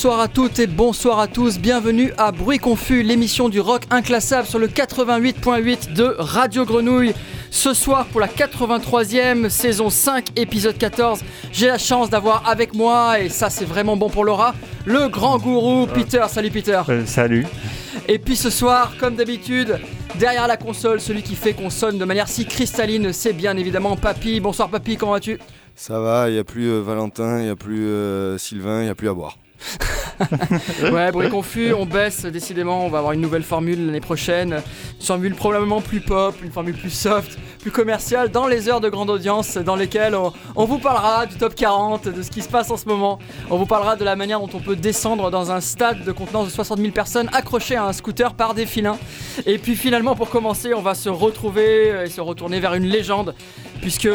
Bonsoir à toutes et bonsoir à tous, bienvenue à Bruit Confus, l'émission du rock inclassable sur le 88.8 de Radio Grenouille. Ce soir pour la 83e saison 5 épisode 14, j'ai la chance d'avoir avec moi, et ça c'est vraiment bon pour Laura, le grand gourou Peter. Salut Peter. Euh, salut. Et puis ce soir, comme d'habitude, derrière la console, celui qui fait qu'on sonne de manière si cristalline, c'est bien évidemment Papy. Bonsoir Papy, comment vas-tu? Ça va, il n'y a plus euh, Valentin, il n'y a plus euh, Sylvain, il n'y a plus à boire. ouais, bruit confus, on baisse décidément, on va avoir une nouvelle formule l'année prochaine. Une formule probablement plus pop, une formule plus soft, plus commerciale dans les heures de grande audience dans lesquelles on, vous parlera du top 40, de ce qui se passe en ce moment. On vous parlera de la manière dont on peut descendre dans un stade de contenance de 60 000 personnes accrochées à un scooter par des filins. Et puis finalement, pour commencer, on va se retrouver et se retourner vers une légende puisque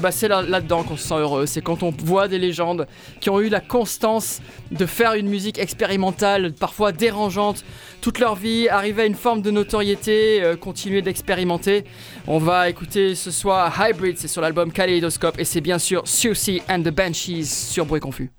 bah, c'est là-dedans qu'on se sent heureux. C'est quand on voit des légendes qui ont eu la constance de faire une musique expérimentale, parfois dérangeante, toute leur vie, arriver à une forme de notoriété, euh, continuer d'expérimenter. On va écouter ce soir Hybrid, c'est sur l'album Kaleidoscope, et c'est bien sûr Susie and the Banshees sur Bruit Confus.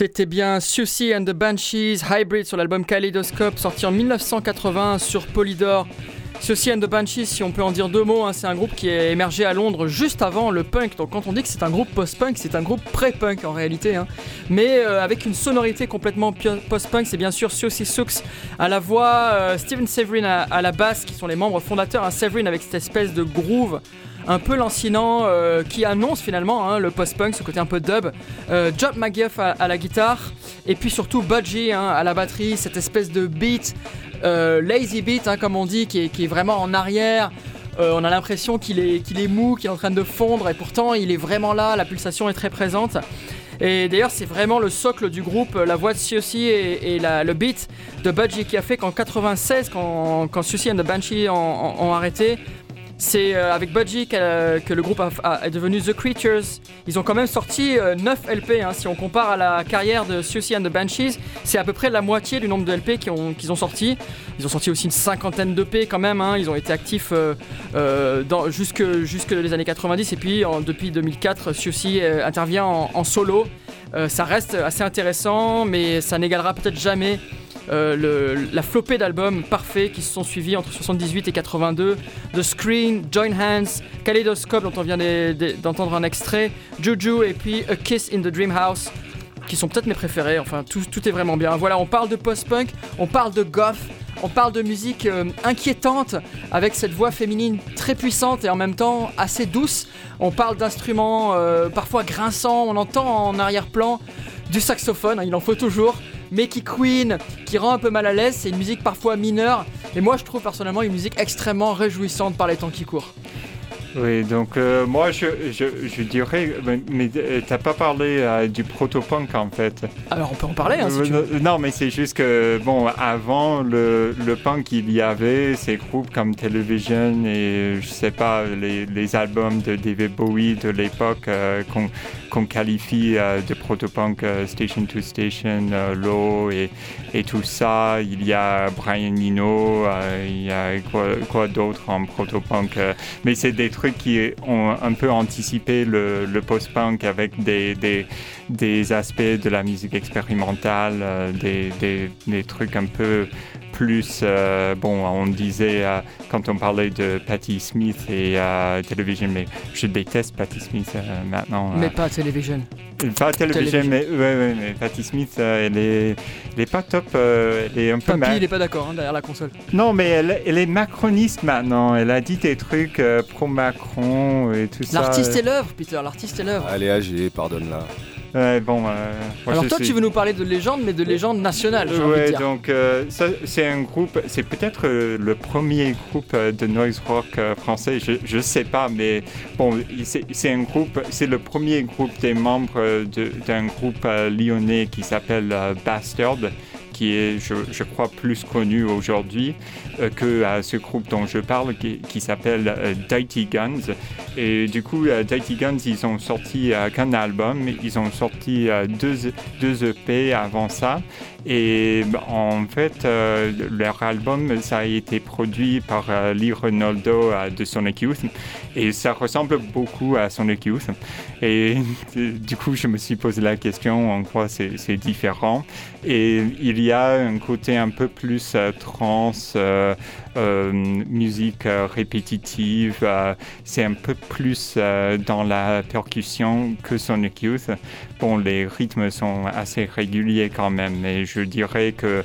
C'était bien Susie and the Banshees Hybrid sur l'album Kaleidoscope sorti en 1980 sur Polydor. Susie and the Banshees, si on peut en dire deux mots, hein, c'est un groupe qui est émergé à Londres juste avant le punk. Donc quand on dit que c'est un groupe post-punk, c'est un groupe pré-punk en réalité. Hein. Mais euh, avec une sonorité complètement post-punk, c'est bien sûr Susie Sooks à la voix, euh, Steven Severin à, la basse, qui sont les membres fondateurs. Hein. Severin avec cette espèce de groove un peu lancinant euh, qui annonce finalement hein, le post-punk, ce côté un peu dub. Euh, Job McGuff à, la guitare et puis surtout Budgie hein, à la batterie, cette espèce de beat, euh, lazy beat hein, comme on dit, qui est, vraiment en arrière. on a l'impression qu'il est, mou, qu'il est en train de fondre et pourtant il est vraiment là, la pulsation est très présente. Et d'ailleurs, c'est vraiment le socle du groupe, la voix de Siouxsie et, le beat de Budgie qui a fait qu'en 96, quand, quand and the Banshee ont arrêté, c'est euh, avec Budgie que, le groupe est devenu The Creatures. Ils ont quand même sorti 9 euh, LP. Hein. Si on compare à la carrière de Susie and the Banshees, c'est à peu près la moitié du nombre de LP qu'ils ont, sorti. Ils ont sorti aussi une cinquantaine de P quand même. Hein. Ils ont été actifs euh, dans, jusque, jusque les années 90. Et puis depuis 2004, Susie intervient en solo. ça reste assez intéressant, mais ça n'égalera peut-être jamais euh, la flopée d'albums parfaits qui se sont suivis entre 78 et 82, The Screen, Join Hands, Kaleidoscope dont on vient d'entendre un extrait, Juju et puis A Kiss in the Dream House qui sont peut-être mes préférés, enfin tout, est vraiment bien. Voilà, on parle de post-punk, on parle de goth, on parle de musique euh, inquiétante avec cette voix féminine très puissante et en même temps assez douce. On parle d'instruments euh, parfois grinçants, on entend en arrière-plan du saxophone, hein, il en faut toujours. Mickey Queen qui rend un peu mal à l'aise. C'est une musique parfois mineure. Et moi, je trouve personnellement une musique extrêmement réjouissante par les temps qui courent. Oui, donc euh, moi je, je, dirais, mais, euh, t'as pas parlé euh, du proto-punk en fait. Alors on peut en parler hein, si tu veux. Non, mais c'est juste que, bon, avant le, le, punk, il y avait ces groupes comme Television et je sais pas, les, les albums de David Bowie de l'époque qu'on qualifie de proto-punk Station to Station, Low et, et, tout ça. Il y a Brian Eno, il y a quoi, quoi d'autre en proto-punk. mais c'est des trucs qui ont un peu anticipé le, post-punk avec des, des, des, aspects de la musique expérimentale, euh, des, des, trucs un peu plus, euh, bon, on disait euh, quand on parlait de Patti Smith et Television, mais je déteste Patti Smith maintenant. Mais pas Television. Pas Television, mais, ouais, mais Patti Smith, elle, est, elle est pas top. elle est un peu Papy, il est pas d'accord hein, derrière la console. Non, mais elle, elle, est macroniste maintenant. Elle a dit des trucs pro-Macron et tout ça. L'artiste est l'œuvre, Peter, l'artiste est l'œuvre. Allez, âgé, pardonne-la bon, euh, Alors toi, tu veux nous parler de légende, mais de légende nationale. Ouais, donc euh, ça, c'est un groupe, c'est peut-être euh, le premier groupe de noise rock français. Je, je sais pas, mais bon, c'est, un groupe, c'est le premier groupe des membres d'un groupe lyonnais qui s'appelle Bastard qui est, je, crois, plus connu aujourd'hui euh, que à ce groupe dont je parle, qui, s'appelle euh, Dirty Guns. Et du coup, euh, Dirty Guns, ils ont sorti qu'un album, ils ont sorti deux, deux EP avant ça. Et en fait, leur album, ça a été produit par Lee Ronaldo de Sonic Youth. Et ça ressemble beaucoup à Sonic Youth. Et du coup, je me suis posé la question en quoi c'est différent. Et il y a un côté un peu plus euh, trans, euh, euh, musique répétitive. c'est un peu plus dans la percussion que Sonic Youth. Bon, les rythmes sont assez réguliers quand même, mais je dirais que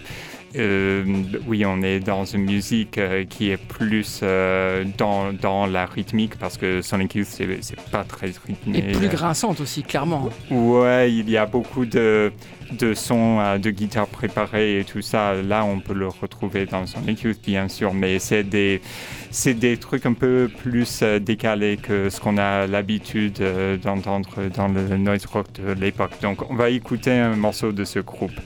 euh, oui, on est dans une musique euh, qui est plus euh, dans, dans, la rythmique parce que Sonic Youth, c'est pas très rythmé. Et plus grinçante aussi, clairement. Ouais, il y a beaucoup de, de sons de guitare préparés et tout ça. Là, on peut le retrouver dans Sonic Youth, bien sûr, mais c'est des, des trucs un peu plus décalés que ce qu'on a l'habitude d'entendre dans le noise rock de l'époque. Donc, on va écouter un morceau de ce groupe.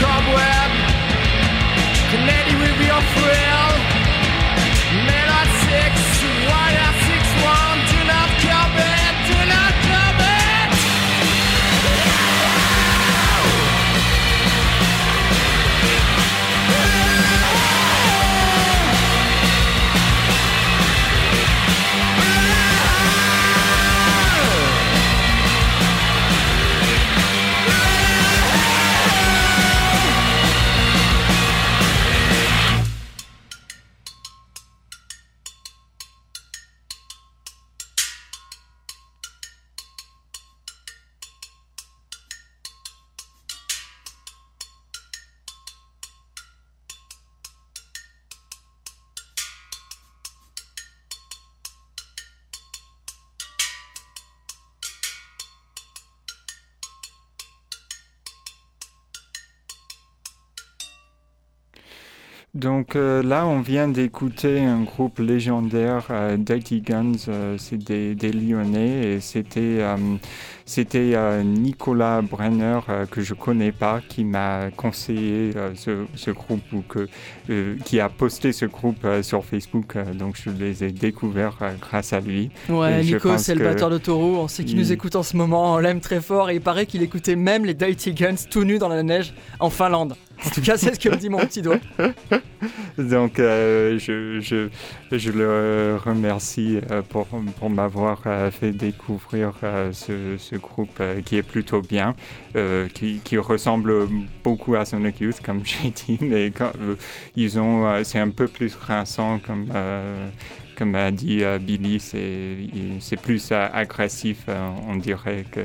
cobweb. Can anyone be offering? Donc euh, là, on vient d'écouter un groupe légendaire, euh, Dirty Guns, euh, c'est des, des Lyonnais, et c'était euh, c'était Nicolas Brenner, que je connais pas, qui m'a conseillé ce, ce groupe, ou que, qui a posté ce groupe sur Facebook, donc je les ai découverts grâce à lui. Ouais, Et Nico, c'est le batteur de Taureau. On sait qu'il il- nous écoute en ce moment. On l'aime très fort. Et il paraît qu'il écoutait même les Dirty Guns tout nus dans la neige en Finlande. En tout cas, c'est ce que me dit mon petit doigt. Donc, euh, je, je, je le remercie euh, pour, pour m'avoir euh, fait découvrir ce, ce groupe qui est plutôt bien, qui, qui ressemble beaucoup à Sonic Youth, comme j'ai dit, mais ils ont, c'est un peu plus rinçant, comme, comme a dit euh, Billy, c'est, plus euh, agressif, euh, on dirait, que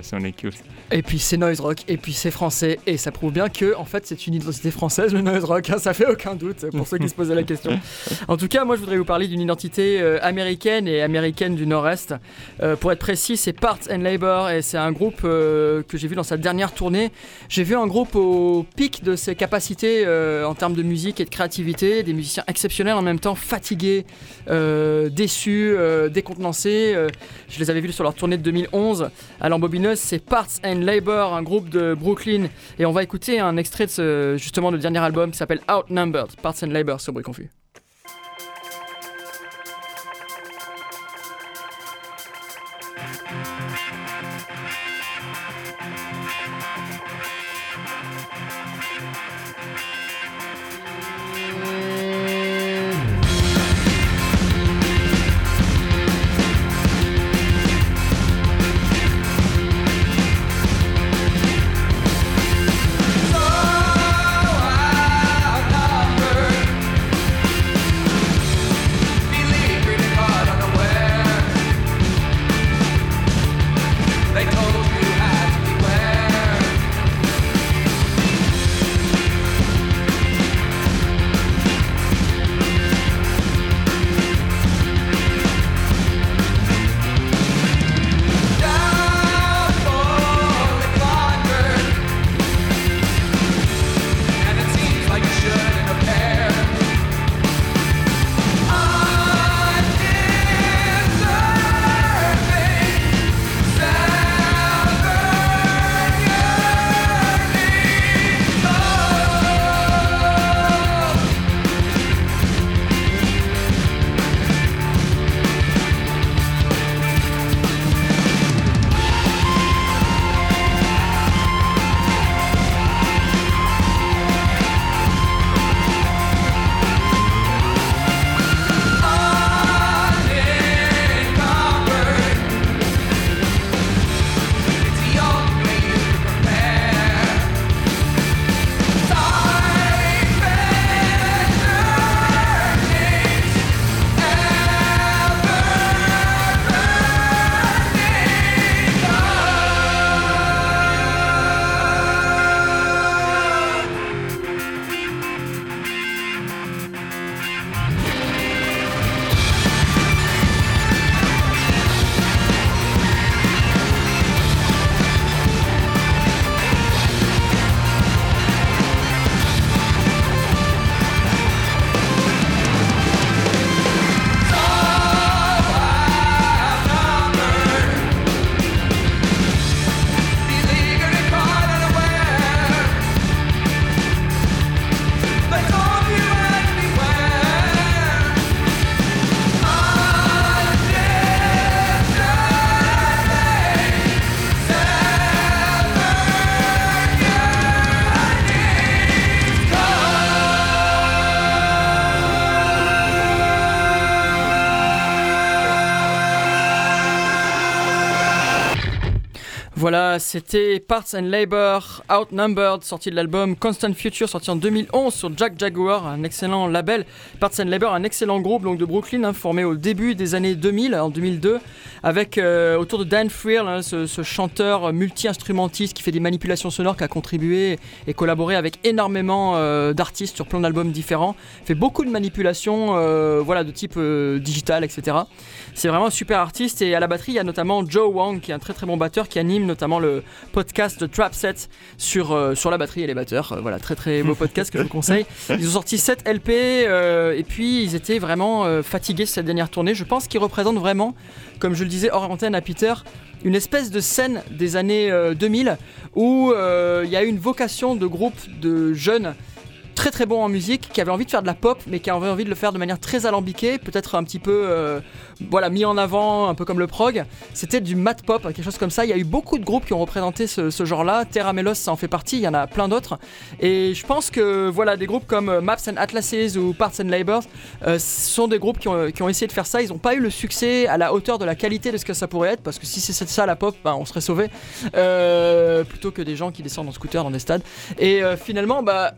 Sonic Youth. Et puis c'est noise rock, et puis c'est français, et ça prouve bien que en fait c'est une identité française le noise rock, hein, ça fait aucun doute pour ceux qui se posaient la question. En tout cas, moi je voudrais vous parler d'une identité américaine et américaine du Nord-Est. Pour être précis, c'est Parts and Labor, et c'est un groupe que j'ai vu dans sa dernière tournée. J'ai vu un groupe au pic de ses capacités en termes de musique et de créativité, des musiciens exceptionnels en même temps, fatigués, déçus, euh, décontenancés. Euh, je les avais vus sur leur tournée de 2011 à l'embobineuse, c'est Parts and Labor, un groupe de Brooklyn. Et on va écouter un extrait de ce, justement, le dernier album qui s'appelle Outnumbered, Parts and Labor sur Bruit Confus. Voilà, c'était Parts and Labor, Outnumbered, sorti de l'album Constant Future, sorti en 2011 sur Jack Jaguar, un excellent label. Parts and Labor, un excellent groupe donc, de Brooklyn, hein, formé au début des années 2000, en 2002, avec euh, autour de Dan Friel, hein, ce, chanteur multi-instrumentiste qui fait des manipulations sonores, qui a contribué et collaboré avec énormément euh, d'artistes sur plein d'albums différents. fait beaucoup de manipulations euh, voilà, de type digital, etc. C'est vraiment un super artiste et à la batterie il y a notamment Joe Wang qui est un très très bon batteur qui anime notamment le podcast de Trap Set sur, euh, la batterie et les batteurs. Euh, voilà, très très beau podcast que je vous conseille. Ils ont sorti 7 LP euh, et puis ils étaient vraiment fatigués cette dernière tournée. Je pense qu'ils représentent vraiment, comme je le disais hors antenne à Peter, une espèce de scène des années euh, 2000 où il y a eu une vocation de groupe de jeunes très très bons en musique, qui avaient envie de faire de la pop, mais qui avaient envie de le faire de manière très alambiquée, peut-être un petit peu euh, voilà, mis en avant, un peu comme le prog. C'était du mat pop, quelque chose comme ça. Il y a eu beaucoup de groupes qui ont représenté ce, genre-là. Terra Melos, ça en fait partie, il y en a plein d'autres. Et je pense que voilà, des groupes comme euh, Maps and Atlases ou Parts and Labors euh, sont des groupes qui ont, essayé de faire ça. Ils n'ont pas eu le succès à la hauteur de la qualité de ce que ça pourrait être, parce que si c'est ça la pop, ben, on serait sauvé. Plutôt que des gens qui descendent en scooter dans des stades. Et finalement, bah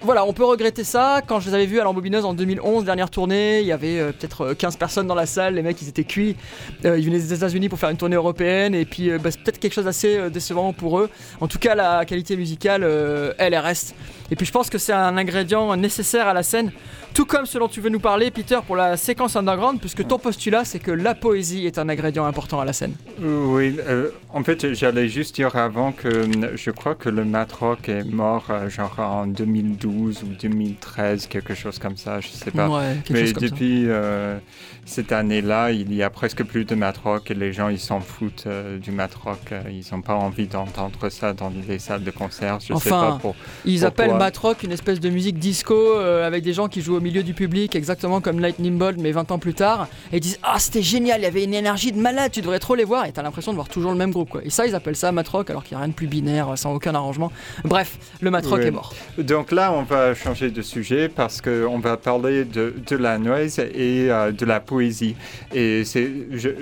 voilà, on peut regretter ça. Quand je les avais vus à l'Ambobineuse en 2011, dernière tournée, il y avait euh, peut-être euh, 15 personnes dans la salle. Les mecs, ils étaient cuits. Euh, ils venaient des États-Unis pour faire une tournée européenne. Et puis, euh, bah, c'est peut-être quelque chose d'assez euh, décevant pour eux. En tout cas, la qualité musicale, euh, elle, elle reste. Et puis, je pense que c'est un ingrédient nécessaire à la scène. Tout comme ce dont tu veux nous parler, Peter, pour la séquence underground, puisque ton postulat, c'est que la poésie est un ingrédient important à la scène. Oui, euh, en fait, j'allais juste dire avant que euh, je crois que le matrock est mort euh, genre en 2012 ou 2013, quelque chose comme ça, je sais pas. Ouais, Mais depuis euh, cette année-là, il y a presque plus de matrock et les gens ils s'en foutent euh, du matrock. euh, ils n'ont pas envie d'entendre ça dans les salles de concert. Je sais Enfin, pas pour. Ils appellent matrock une espèce de musique disco euh, avec des gens qui jouent au milieu du public, exactement comme Lightning Bolt, mais 20 ans plus tard. Et ils disent Ah, c'était génial, il y avait une énergie de malade, tu devrais trop les voir. Et t'as l'impression de voir toujours le même groupe, quoi. Et ça, ils appellent ça matrock alors qu'il n'y a rien de plus binaire, sans aucun arrangement. Bref, le matrock est mort. Donc là, on va changer de sujet parce qu'on va parler de, de la noise et euh, de la poésie. Et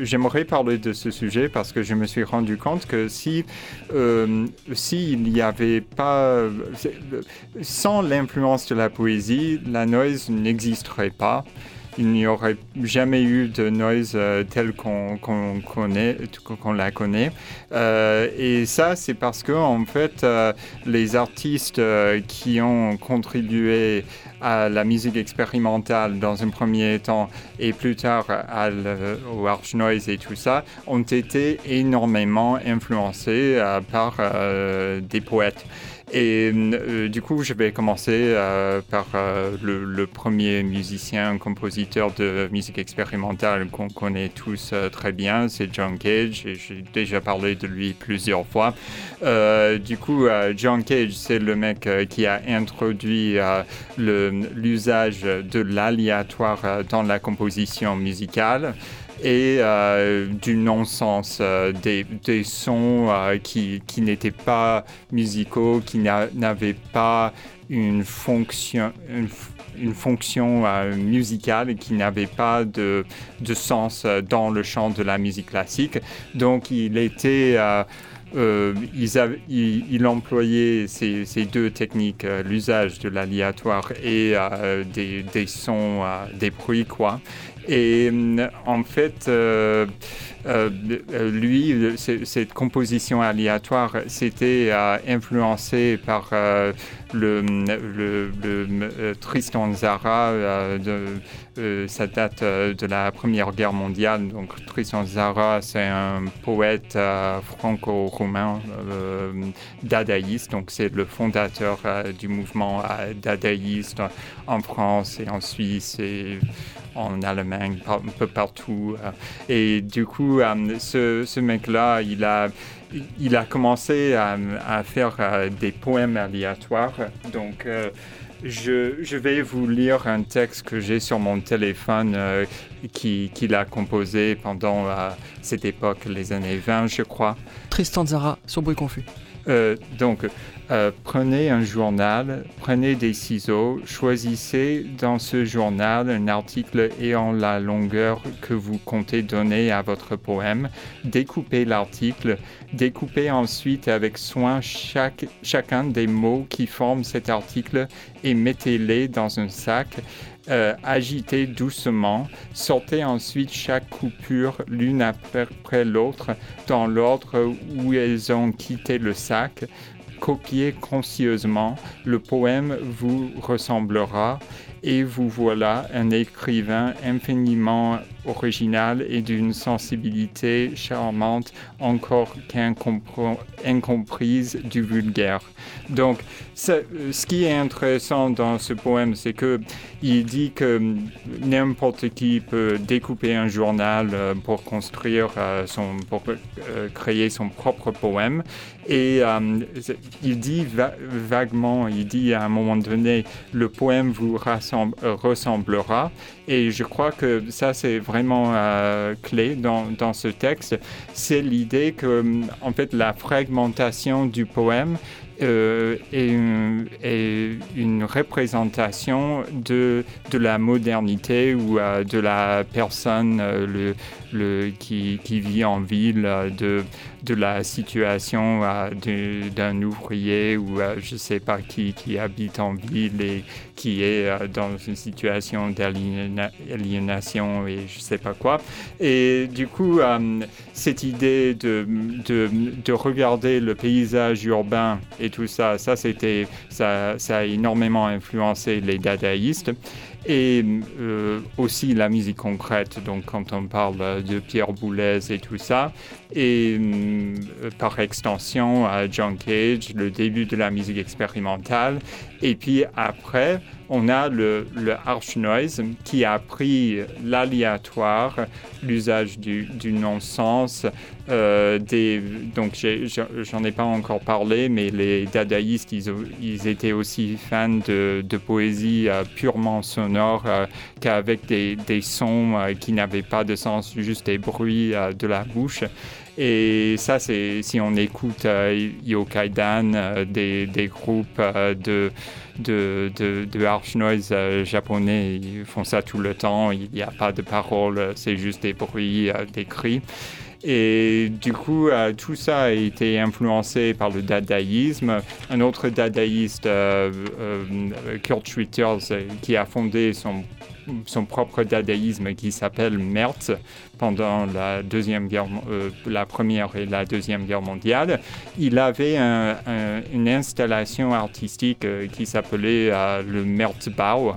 j'aimerais parler de ce sujet parce que je me suis rendu compte que si euh, s'il n'y avait pas, sans l'influence de la poésie, la noise n'existerait pas. Il n'y aurait jamais eu de noise euh, telle qu'on connaît, qu'on la connaît. Euh, et ça, c'est parce que en fait, euh, les artistes euh, qui ont contribué à la musique expérimentale dans un premier temps et plus tard au arch noise et tout ça ont été énormément influencés par des poètes. Et euh, du coup, je vais commencer euh, par euh, le, le premier musicien, compositeur de musique expérimentale qu'on connaît tous très bien, c'est John Cage, et j'ai déjà parlé de lui plusieurs fois. Du coup, John Cage, c'est le mec qui a introduit l'usage de l'aléatoire dans la composition musicale et euh, du non-sens, euh, des, sons euh, qui, n'étaient pas musicaux, qui n'a- n'avaient pas une fonction, une, une musicale qui n'avaient pas de, sens dans le champ de la musique classique. Donc il était... euh, ils ces, deux techniques, l'usage de l'aléatoire et des, des sons, des bruits, quoi. Et euh, en fait, euh, euh, euh, lui, c- cette composition aléatoire, c'était euh, influencé par euh, le, euh, Tristan Zara. euh, euh, ça date euh, de la Première Guerre mondiale. Donc Tristan Zara, c'est un poète euh, franco-roumain euh, dadaïste. Donc c'est le fondateur euh, du mouvement euh, dadaïste en France et en Suisse et en Allemagne, un peu partout. euh. Et du coup, euh, ce, mec-là, il a, il a commencé à, faire euh, des poèmes aléatoires. Donc, euh, je, vais vous lire un texte que j'ai sur mon téléphone euh, qui- qu'il a composé pendant cette époque, les années 20, je crois. Tristan Zara sur Bruit Confus. Euh, donc, euh, prenez un journal, prenez des ciseaux, choisissez dans ce journal un article ayant la longueur que vous comptez donner à votre poème, découpez l'article, découpez ensuite avec soin chaque, chacun des mots qui forment cet article et mettez-les dans un sac. Euh, agitez doucement, sortez ensuite chaque coupure l'une après l'autre dans l'ordre où elles ont quitté le sac. Copiez conscieusement, le poème vous ressemblera et vous voilà un écrivain infiniment original et d'une sensibilité charmante encore qu'incomprise du vulgaire. Donc, ce qui est intéressant dans ce poème, c'est que il dit que n'importe qui peut découper un journal euh, pour construire euh, son, euh, créer son propre poème. Et il dit vaguement, il dit à un moment donné, le poème vous ressemblera. Et je crois que ça, c'est vraiment clé dans, dans, ce texte. C'est l'idée que, en fait, la fragmentation du poème euh, est, une, représentation de, de la modernité ou euh, de la personne euh, le, le, qui, qui, vit en ville, de, de la situation d'un ouvrier ou je ne sais pas qui, qui habite en ville et qui est dans une situation d'aliénation et je ne sais pas quoi. Et du coup, cette idée de, de, de regarder le paysage urbain et tout ça, ça, c'était, ça, a énormément influencé les dadaïstes. Et euh, aussi la musique concrète, donc quand on parle de Pierre Boulez et tout ça, et euh, par extension à John Cage, le début de la musique expérimentale, et puis après, on a le, le harsh noise qui a pris l'aléatoire, l'usage du, non-sens. Euh, donc j'en ai, pas encore parlé, mais les dadaïstes, ils, étaient aussi fans de, poésie euh, purement sonore qu'avec des, sons qui n'avaient pas de sens, juste des bruits de la bouche. Et ça, c'est si on écoute euh, Yokaidan, euh, des, des, groupes euh, de, de, de, de, harsh noise japonais, ils font ça tout le temps. Il n'y a pas de paroles, c'est juste des bruits, des cris. Et du coup, tout ça a été influencé par le dadaïsme. Un autre dadaïste, Kurt Schwitters, qui a fondé son propre dadaïsme qui s'appelle Merz pendant la, deuxième guerre, euh, la Première et la Deuxième Guerre mondiale. Il avait une installation artistique euh, qui s'appelait euh, le Merzbau.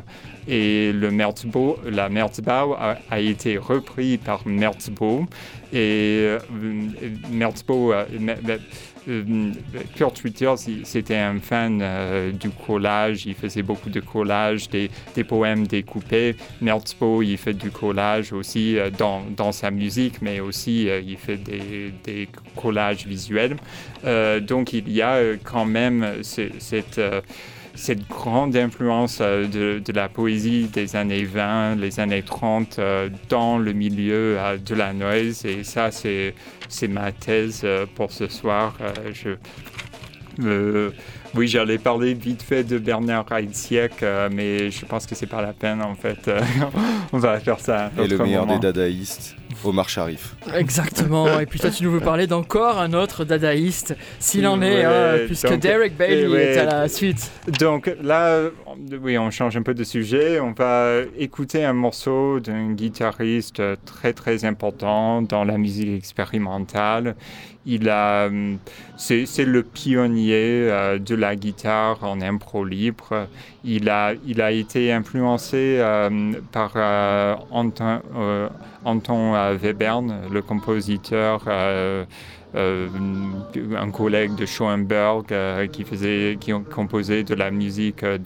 Et le la Merzbau a, été repris par Merzbau. Et Merzbau, euh, Kurt Schwitters, c'était un fan euh, du collage. Il faisait beaucoup de collage, des, poèmes découpés. Merzbo, il fait du collage aussi euh, dans, dans, sa musique, mais aussi il fait des, des collages visuels. donc il y a quand même cette cette grande influence de, de, la poésie des années 20, les années 30 dans le milieu de la noise. Et ça, c'est c'est ma thèse euh, pour ce soir. Euh, je, euh, oui, j'allais parler vite fait de Bernard Heidziek, mais je pense que c'est pas la peine en fait. on va faire ça. Et le meilleur des dadaïstes, Omar Sharif. Exactement. Et puis toi, tu nous veux parler d'encore un autre dadaïste, s'il en est, hein, puisque Derek Bailey est à la suite. Donc là, oui, on change un peu de sujet. On va écouter un morceau d'un guitariste très très important dans la musique expérimentale. Il a, hum, c'est, le pionnier euh, de la guitare en impro libre. Il a, il a été influencé euh, par euh, Anton, Webern, le compositeur euh, un collègue de Schoenberg euh, qui faisait, qui composait de la musique euh,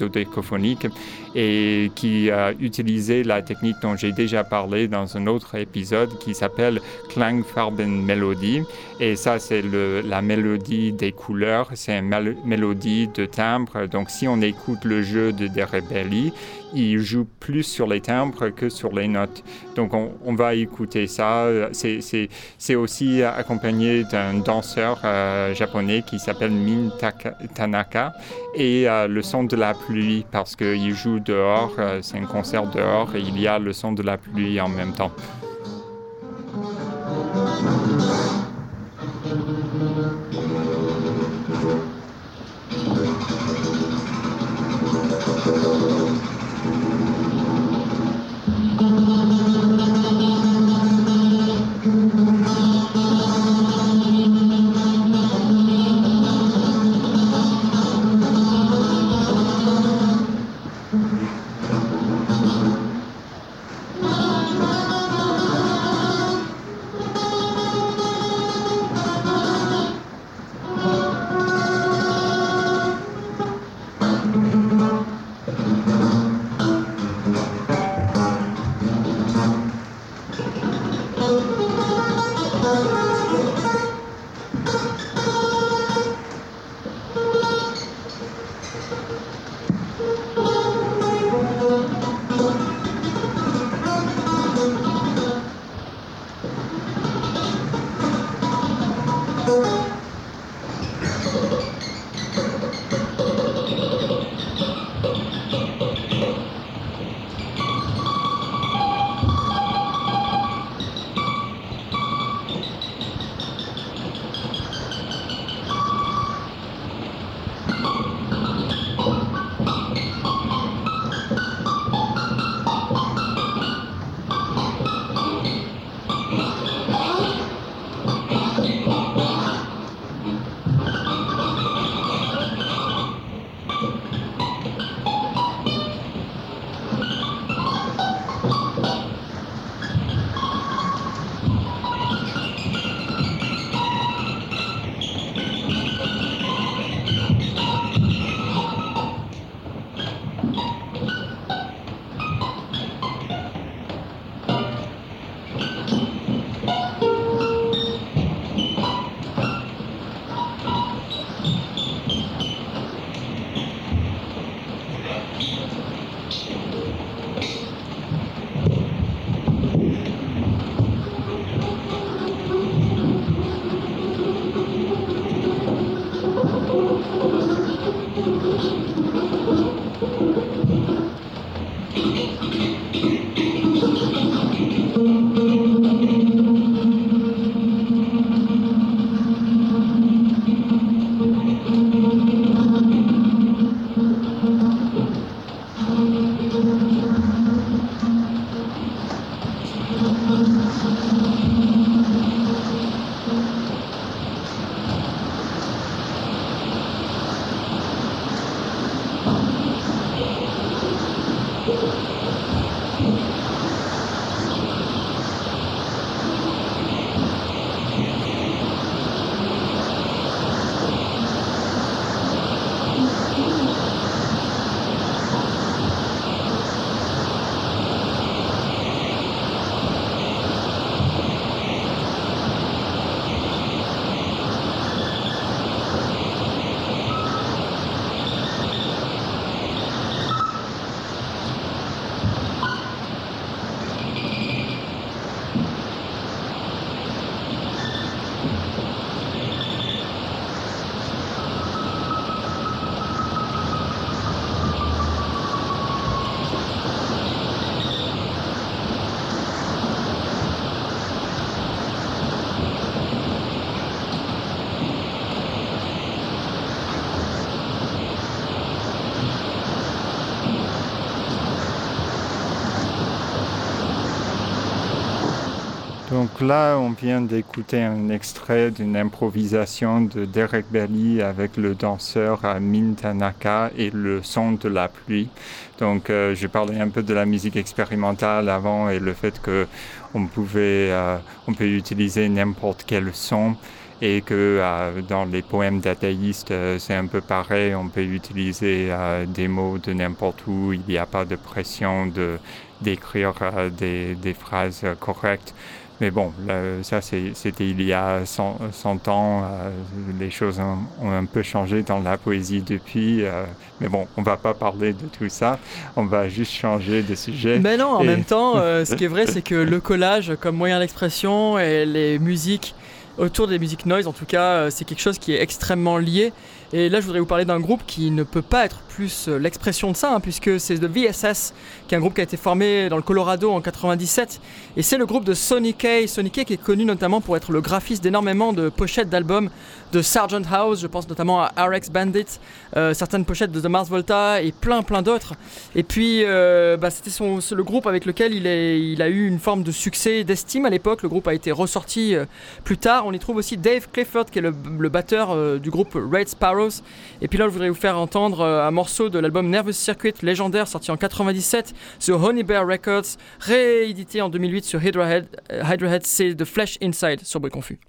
et qui a utilisé la technique dont j'ai déjà parlé dans un autre épisode qui s'appelle Klangfarbenmelodie. Et ça, c'est la mélodie des couleurs, c'est une mélodie de timbre. Donc, si on écoute le jeu de De Rebelli, il joue plus sur les timbres que sur les notes. Donc on, va écouter ça. C'est aussi accompagné c'est un danseur euh, japonais qui s'appelle Min Tanaka et euh, le son de la pluie parce qu'il joue dehors, euh, c'est un concert dehors et il y a le son de la pluie en même temps. Donc là, on vient d'écouter un extrait d'une improvisation de Derek Bailey avec le danseur euh, Min Tanaka et le son de la pluie. Donc euh, j'ai parlé un peu de la musique expérimentale avant et le fait que on pouvait, euh, on peut utiliser n'importe quel son et que euh, dans les poèmes dathaïstes, euh, c'est un peu pareil, on peut utiliser des mots de n'importe où, il n'y a pas de pression de d'écrire des, phrases correctes. Mais bon, là, ça c'était il y a 100, 100 ans, euh, les choses ont, ont un peu changé dans la poésie depuis, euh, mais bon, on va pas parler de tout ça, on va juste changer de sujet. Mais non, en Et- même temps, euh, ce qui est vrai, c'est que le collage comme moyen d'expression et les musiques autour des musiques noise. En tout cas, c'est quelque chose qui est extrêmement lié. Et là, je voudrais vous parler d'un groupe qui ne peut pas être plus euh, l'expression de ça, hein, puisque c'est The VSS, qui est un groupe qui a été formé dans le Colorado en 97. Et c'est le groupe de Sonny Kay. Sonny Kay qui est connu notamment pour être le graphiste d'énormément de pochettes d'albums de Sargent House, je pense notamment à RX Bandit, euh, certaines pochettes de The Mars Volta et plein plein d'autres. Et puis, euh, bah, c'était le groupe avec lequel il, a eu une forme de succès, d'estime à l'époque. Le groupe a été ressorti plus tard. On y trouve aussi Dave Clifford, qui est le, le batteur du groupe Red Et puis là, je voudrais vous faire entendre euh, un morceau de l'album Nervous Circuit légendaire sorti en 97 sur Honey Bear Records, réédité en 2008 sur Hydrahead. Euh, Hydrahead, c'est The Flesh Inside sur Bruit Confus.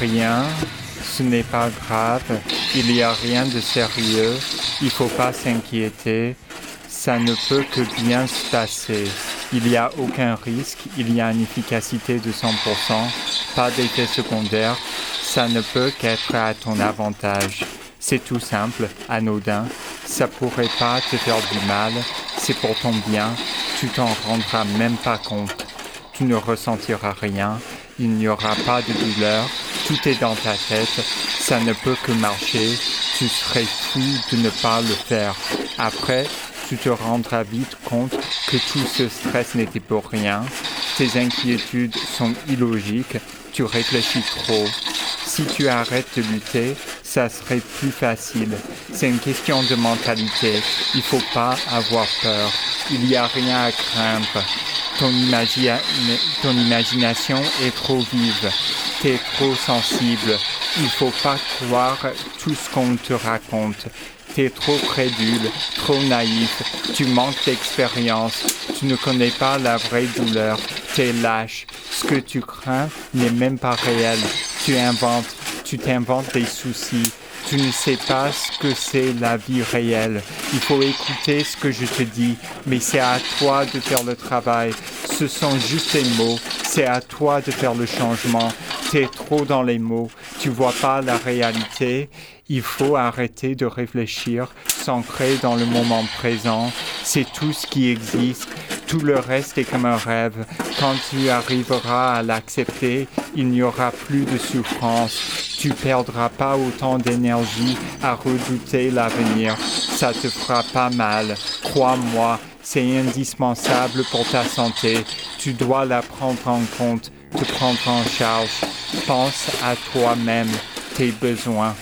Rien, ce n'est pas grave, il n'y a rien de sérieux, il faut pas s'inquiéter, ça ne peut que bien se passer. Il n'y a aucun risque, il y a une efficacité de 100%, pas d'effet secondaire, ça ne peut qu'être à ton avantage. C'est tout simple, anodin, ça pourrait pas te faire du mal, c'est pour ton bien, tu t'en rendras même pas compte. Tu ne ressentiras rien, il n'y aura pas de douleur, tout est dans ta tête, ça ne peut que marcher, tu serais fou de ne pas le faire. Après, tu te rendras vite compte que tout ce stress n'était pour rien, tes inquiétudes sont illogiques, tu réfléchis trop. Si tu arrêtes de lutter, ça serait plus facile. C'est une question de mentalité. Il faut pas avoir peur. Il n'y a rien à craindre. Ton, imagi- ton imagination est trop vive. T'es trop sensible. Il faut pas croire tout ce qu'on te raconte. T'es trop crédule, trop naïf, tu manques d'expérience, tu ne connais pas la vraie douleur, t'es lâche. Ce que tu crains n'est même pas réel. Tu inventes, tu t'inventes des soucis. Tu ne sais pas ce que c'est la vie réelle. Il faut écouter ce que je te dis, mais c'est à toi de faire le travail. Ce sont juste des mots. C'est à toi de faire le changement. T'es trop dans les mots. Tu vois pas la réalité. Il faut arrêter de réfléchir, s'ancrer dans le moment présent. C'est tout ce qui existe. Tout le reste est comme un rêve. Quand tu arriveras à l'accepter, il n'y aura plus de souffrance. Tu perdras pas autant d'énergie à redouter l'avenir. Ça te fera pas mal. Crois-moi, c'est indispensable pour ta santé. Tu dois la prendre en compte, te prendre en charge. Pense à toi-même, tes besoins.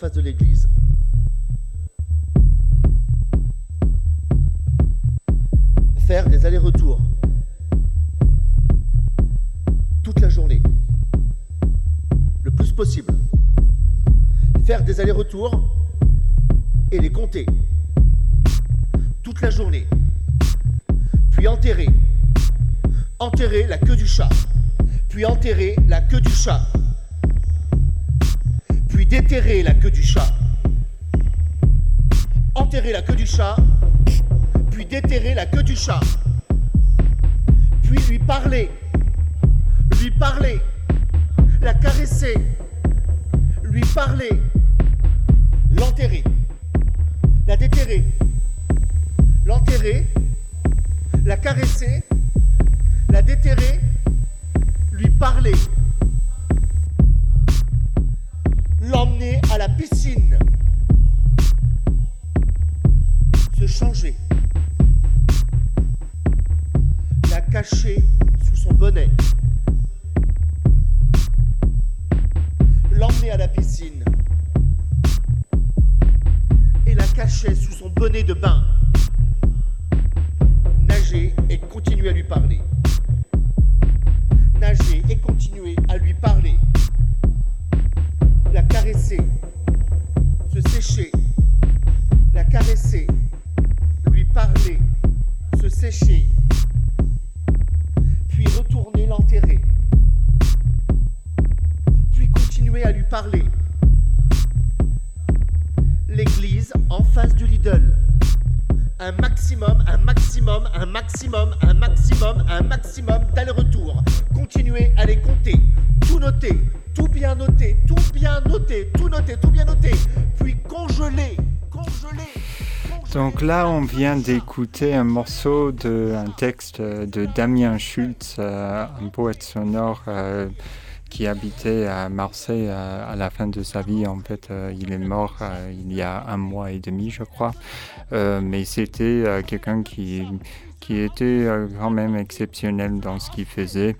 Face de l'église. Et la cacher sous son bonnet de bain vient d'écouter un morceau de un texte de Damien Schultz, euh, un poète sonore euh, qui habitait à Marseille euh, à la fin de sa vie. En fait, il est mort il y a un mois et demi, je crois. Mais c'était quelqu'un qui qui était euh, quand même exceptionnel dans ce qu'il faisait.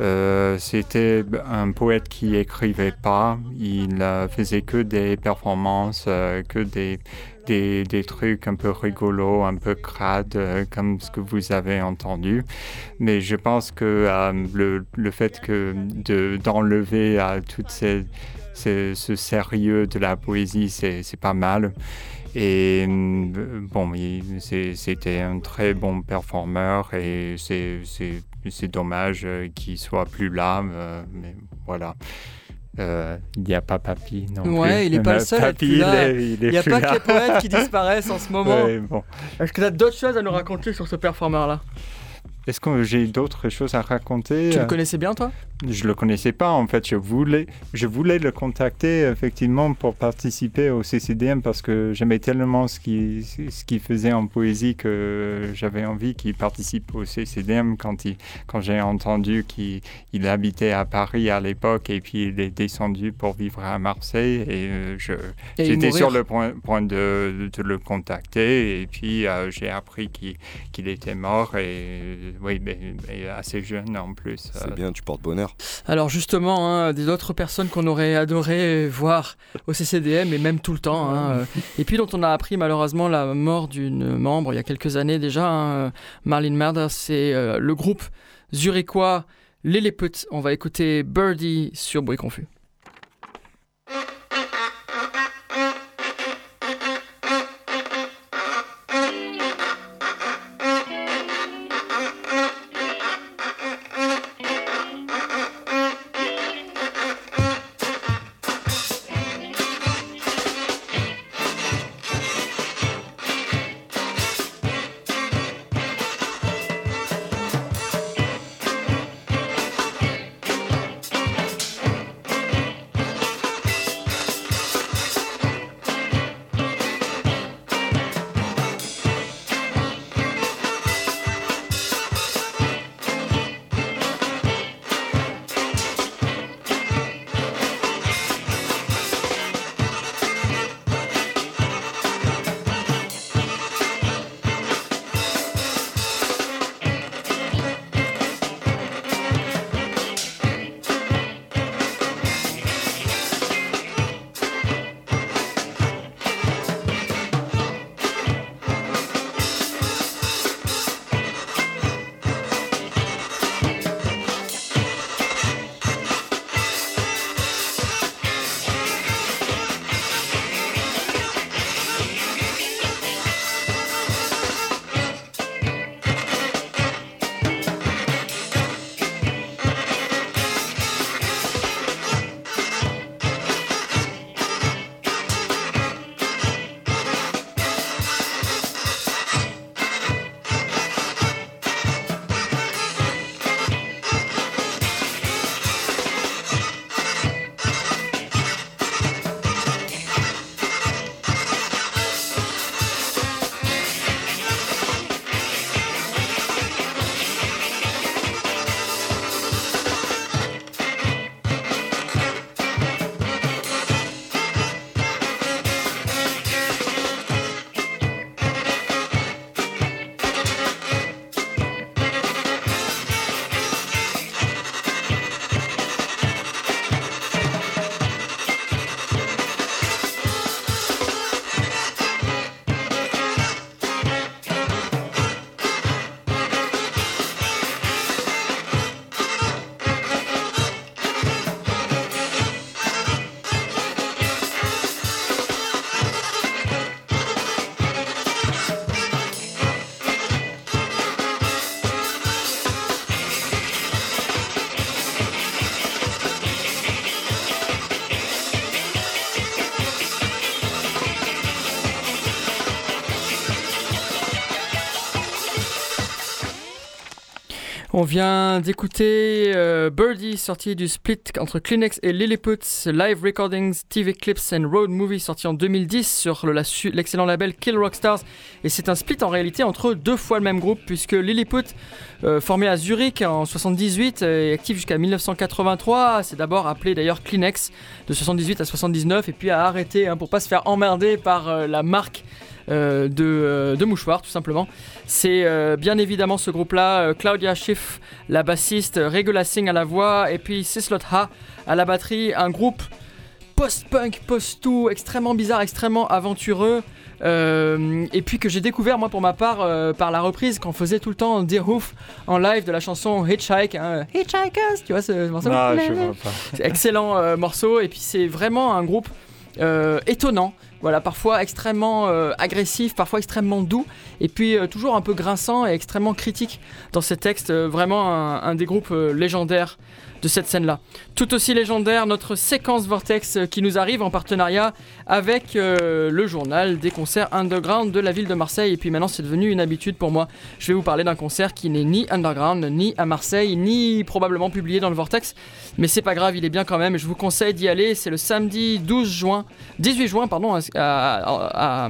Euh, c'était un poète qui écrivait pas, il euh, faisait que des performances, que des, des, des trucs un peu rigolos, un peu crades, comme ce que vous avez entendu. Mais je pense que le, le fait que de, d'enlever à ces- ce sérieux de la poésie, c'est pas mal. Et euh, bon, c'était un très bon performeur et c'est, dommage euh, qu'il soit plus là, euh, mais voilà. Euh, Il n'y a pas Papy non plus. Ouais, il est pas le seul à être Papy, plus là. il n'y a plus pas là. que les poètes qui disparaissent en ce moment. Ouais, bon. Est-ce que tu as d'autres choses à nous raconter sur ce performeur-là? Est-ce que j'ai d'autres choses à raconter? Tu le Euh, connaissais bien, toi? Je le connaissais pas en fait. Je voulais, je voulais le contacter effectivement pour participer au CCDM parce que j'aimais tellement ce qu'il ce qu'il faisait en poésie que j'avais envie qu'il participe au CCDM quand il quand j'ai entendu qu'il il habitait à Paris à l'époque et puis il est descendu pour vivre à Marseille et euh, je j'étais sur le point, point de, de le contacter et puis euh, j'ai appris qu'il qu'il était mort et oui mais, mais assez jeune en plus. C'est Euh, bien, tu portes bonheur. Alors justement, hein, des autres personnes qu'on aurait adoré voir au CCDM et même tout le temps, hein, euh, et puis dont on a appris malheureusement la mort d'une membre il y a quelques années déjà, hein, euh, Marlene Merder, c'est euh, le groupe zurichois Lilliput. On va écouter Birdie sur Bruit Confus. On vient d'écouter euh, Birdie, sorti du split entre Kleenex et Lilliput, Live Recordings, TV Clips and Road Movie, sorti en 2010 sur l'excellent label Kill Rock Stars. Et c'est un split en réalité entre deux fois le même groupe, puisque Lilliput, euh, formé à Zurich en 78 euh, et actif jusqu'à 1983, c'est d'abord appelé d'ailleurs Kleenex de 78 à 79, et puis a arrêté hein, pour pas se faire emmerder par euh, la marque euh, de, euh, de mouchoirs, tout simplement. C'est euh, bien évidemment ce groupe-là, Claudia Schiff, la bassiste, Regula Singh à la voix, et puis Sislot Ha à la batterie. Un groupe post-punk, post-tout, extrêmement bizarre, extrêmement aventureux. euh, et puis que j'ai découvert moi pour ma part euh, par la reprise qu'on faisait tout le temps Dear Hoof en live de la chanson Hitchhike, hein, Hitchhikers, tu vois ce morceau? Ah, je vois pas. excellent euh, morceau et puis c'est vraiment un groupe étonnant. Voilà, parfois extrêmement euh, agressif, parfois extrêmement doux, et puis euh, toujours un peu grinçant et extrêmement critique dans ses textes. Euh, vraiment un, des groupes légendaires de cette scène-là. Tout aussi légendaire, notre séquence Vortex euh, qui nous arrive en partenariat avec euh, le journal des concerts underground de la ville de Marseille. Et puis maintenant, c'est devenu une habitude pour moi. Je vais vous parler d'un concert qui n'est ni underground, ni à Marseille, ni probablement publié dans le Vortex. Mais c'est pas grave, il est bien quand même. Je vous conseille d'y aller. C'est le samedi 12 juin, 18 juin, pardon, à,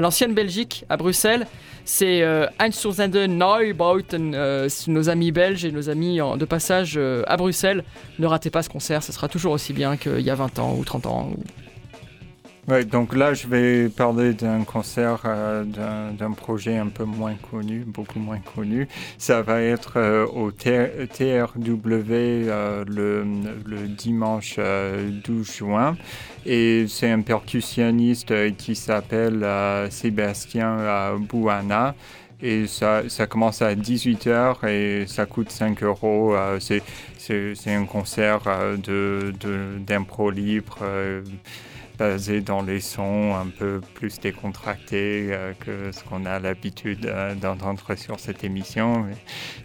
l'ancienne Belgique, à Bruxelles. C'est euh, Einsturzende Neubauten, euh, nos amis belges et nos amis de passage euh, à Bruxelles. Ne ratez pas ce concert, ce sera toujours aussi bien qu'il y a 20 ans ou 30 ans. Donc là, je vais parler d'un concert, euh, d'un projet un peu moins connu, beaucoup moins connu. Ça va être euh, au TRW euh, le, dimanche euh, 12 juin. Et c'est un percussionniste qui s'appelle Sébastien Bouana. Et ça, commence à 18h et ça coûte 5 euros. C'est- un concert euh, d'impro libre. Basé dans les sons un peu plus décontractés euh, que ce qu'on a l'habitude euh, d'entendre sur cette émission.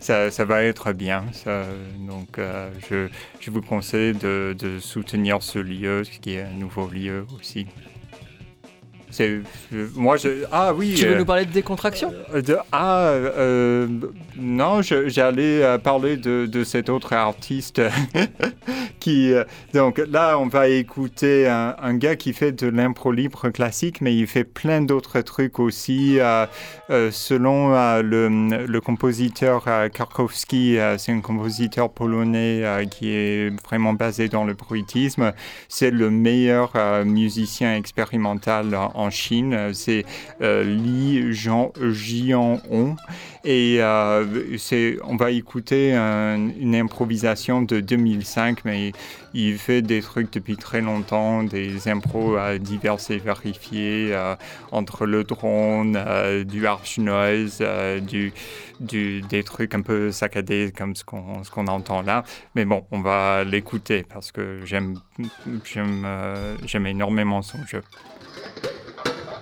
Ça, va être bien. ça. donc, euh, je, vous conseille de soutenir ce lieu, ce qui est un nouveau lieu aussi. C'est, moi, je, ah oui. Tu veux euh, nous parler de décontraction euh, de- ah, euh, non, je- j'allais parler de, de cet autre artiste qui... donc là, on va écouter un, un gars qui fait de l'impro libre classique, mais il fait plein d'autres trucs aussi. selon le, le compositeur Karkowski, c'est un compositeur polonais qui est vraiment basé dans le bruitisme. C'est le meilleur musicien expérimental en en Chine. Euh, C'est euh, Li Jean Jian-on. Et euh, on va écouter un- une improvisation de 2005, mais il fait des trucs depuis très longtemps, des impros euh, divers et euh, entre le drone, du harsh noise, du, du, des trucs un peu saccadés comme ce qu'on, entend là. Mais bon, on va l'écouter parce que j'aime, j'aime, euh, énormément son jeu.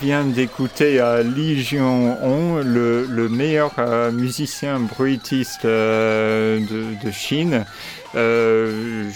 vient d'écouter euh, Légion On, le, le meilleur euh, musicien bruitiste euh, de, de Chine.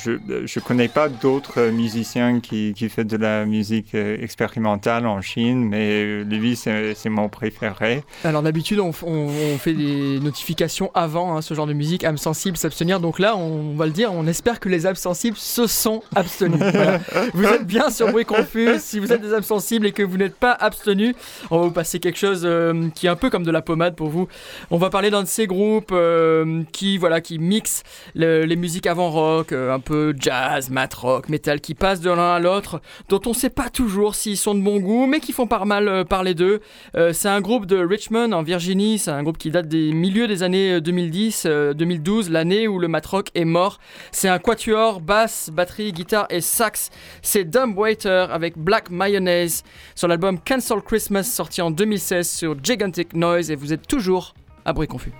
Euh, je ne connais pas d'autres musiciens qui, qui font de la musique euh, expérimentale en Chine, mais Lévi, c'est c'est mon préféré. Alors d'habitude, on, f- on- on fait des notifications avant hein, ce genre de musique, âme sensible, s'abstenir. Donc là, on, va le dire, on espère que les âmes sensibles se sont abstenus. Voilà. Vous êtes bien sur bruit confus. Si vous êtes des âmes sensibles et que vous n'êtes pas abstenus, on va vous passer quelque chose euh, qui est un peu comme de la pommade pour vous. On va parler d'un de ces groupes euh, qui, voilà, qui mixent le- les musiques avant rock, euh, un peu jazz, mat rock, metal, qui passent de l'un à l'autre, dont on ne sait pas toujours s'ils sont de bon goût, mais qui font pas mal euh, parler d'eux. Euh, c'est un groupe de Richmond en Virginie, c'est un groupe qui date des milieux des années euh, 2010, euh, 2012, l'année où le matrock est mort. C'est un quatuor, basse, batterie, guitare et sax. C'est Dumb Waiter avec Black Mayonnaise sur l'album Cancel Christmas sorti en 2016 sur Gigantic Noise et vous êtes toujours à bruit confus.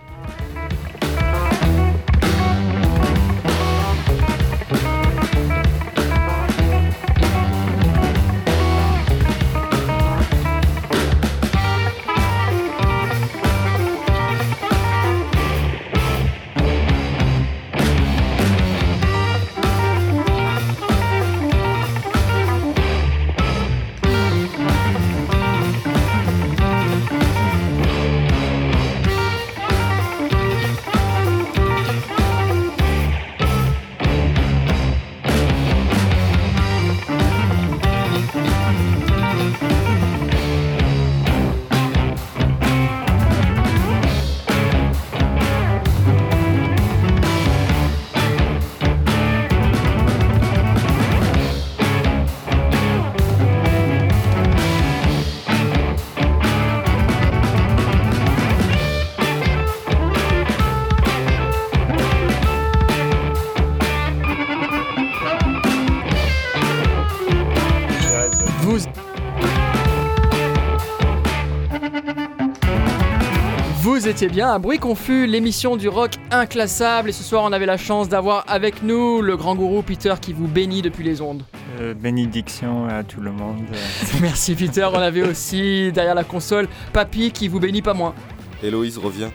Vous étiez bien à Bruit Confus, l'émission du rock inclassable. Et ce soir, on avait la chance d'avoir avec nous le grand gourou Peter qui vous bénit depuis les ondes. Euh, bénédiction à tout le monde. Merci Peter. On avait aussi derrière la console Papy qui vous bénit pas moins. Héloïse revient.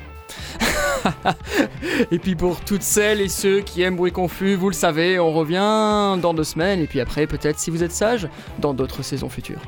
Et puis pour toutes celles et ceux qui aiment Bruit Confus, vous le savez, on revient dans deux semaines. Et puis après, peut-être si vous êtes sage, dans d'autres saisons futures.